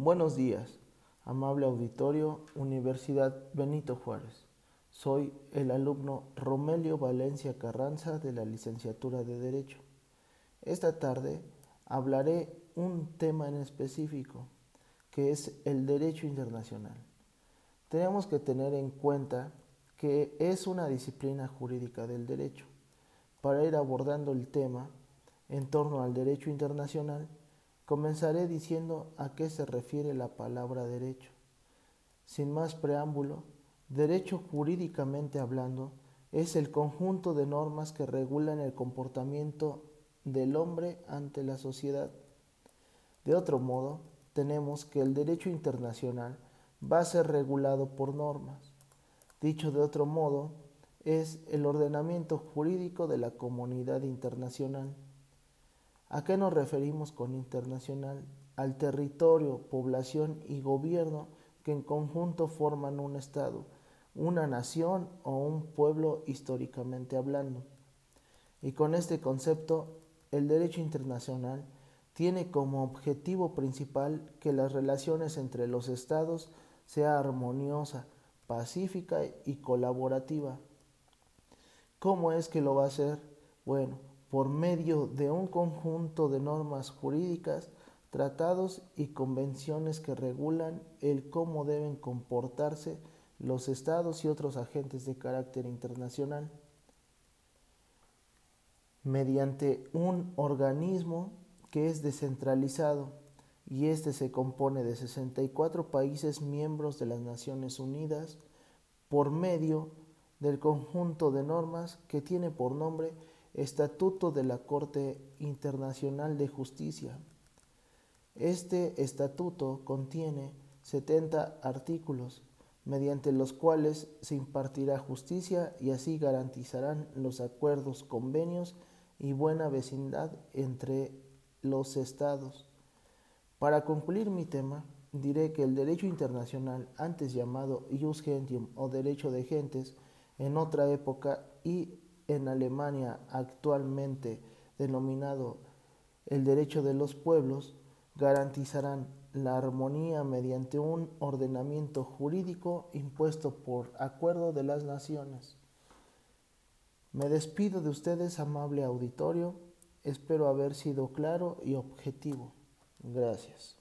Buenos días, amable auditorio, Universidad Benito Juárez. Soy el alumno Romelio Valencia Carranza de la licenciatura de Derecho. Esta tarde hablaré un tema en específico, que es el derecho internacional. Tenemos que tener en cuenta que es una disciplina jurídica del derecho. Para ir abordando el tema en torno al derecho internacional, Comenzaré diciendo a qué se refiere la palabra derecho. Sin más preámbulo, derecho jurídicamente hablando es el conjunto de normas que regulan el comportamiento del hombre ante la sociedad. De otro modo, tenemos que el derecho internacional va a ser regulado por normas. Dicho de otro modo, es el ordenamiento jurídico de la comunidad internacional. ¿A qué nos referimos con internacional? Al territorio, población y gobierno que en conjunto forman un Estado, una nación o un pueblo históricamente hablando. Y con este concepto, el derecho internacional tiene como objetivo principal que las relaciones entre los estados sea armoniosa, pacífica y colaborativa. ¿Cómo es que lo va a hacer? Bueno, por medio de un conjunto de normas jurídicas, tratados y convenciones que regulan el cómo deben comportarse los estados y otros agentes de carácter internacional. Mediante un organismo que es descentralizado y este se compone de 64 países miembros de las Naciones Unidas por medio del conjunto de normas que tiene por nombre Estatuto de la Corte Internacional de Justicia. Este estatuto contiene 70 artículos, mediante los cuales se impartirá justicia y así garantizarán los acuerdos, convenios y buena vecindad entre los estados. Para concluir mi tema, diré que el derecho internacional, antes llamado Ius Gentium o derecho de gentes, en otra época y en Alemania actualmente denominado el derecho de los pueblos, garantizarán la armonía mediante un ordenamiento jurídico impuesto por acuerdo de las naciones. Me despido de ustedes, amable auditorio. Espero haber sido claro y objetivo. Gracias.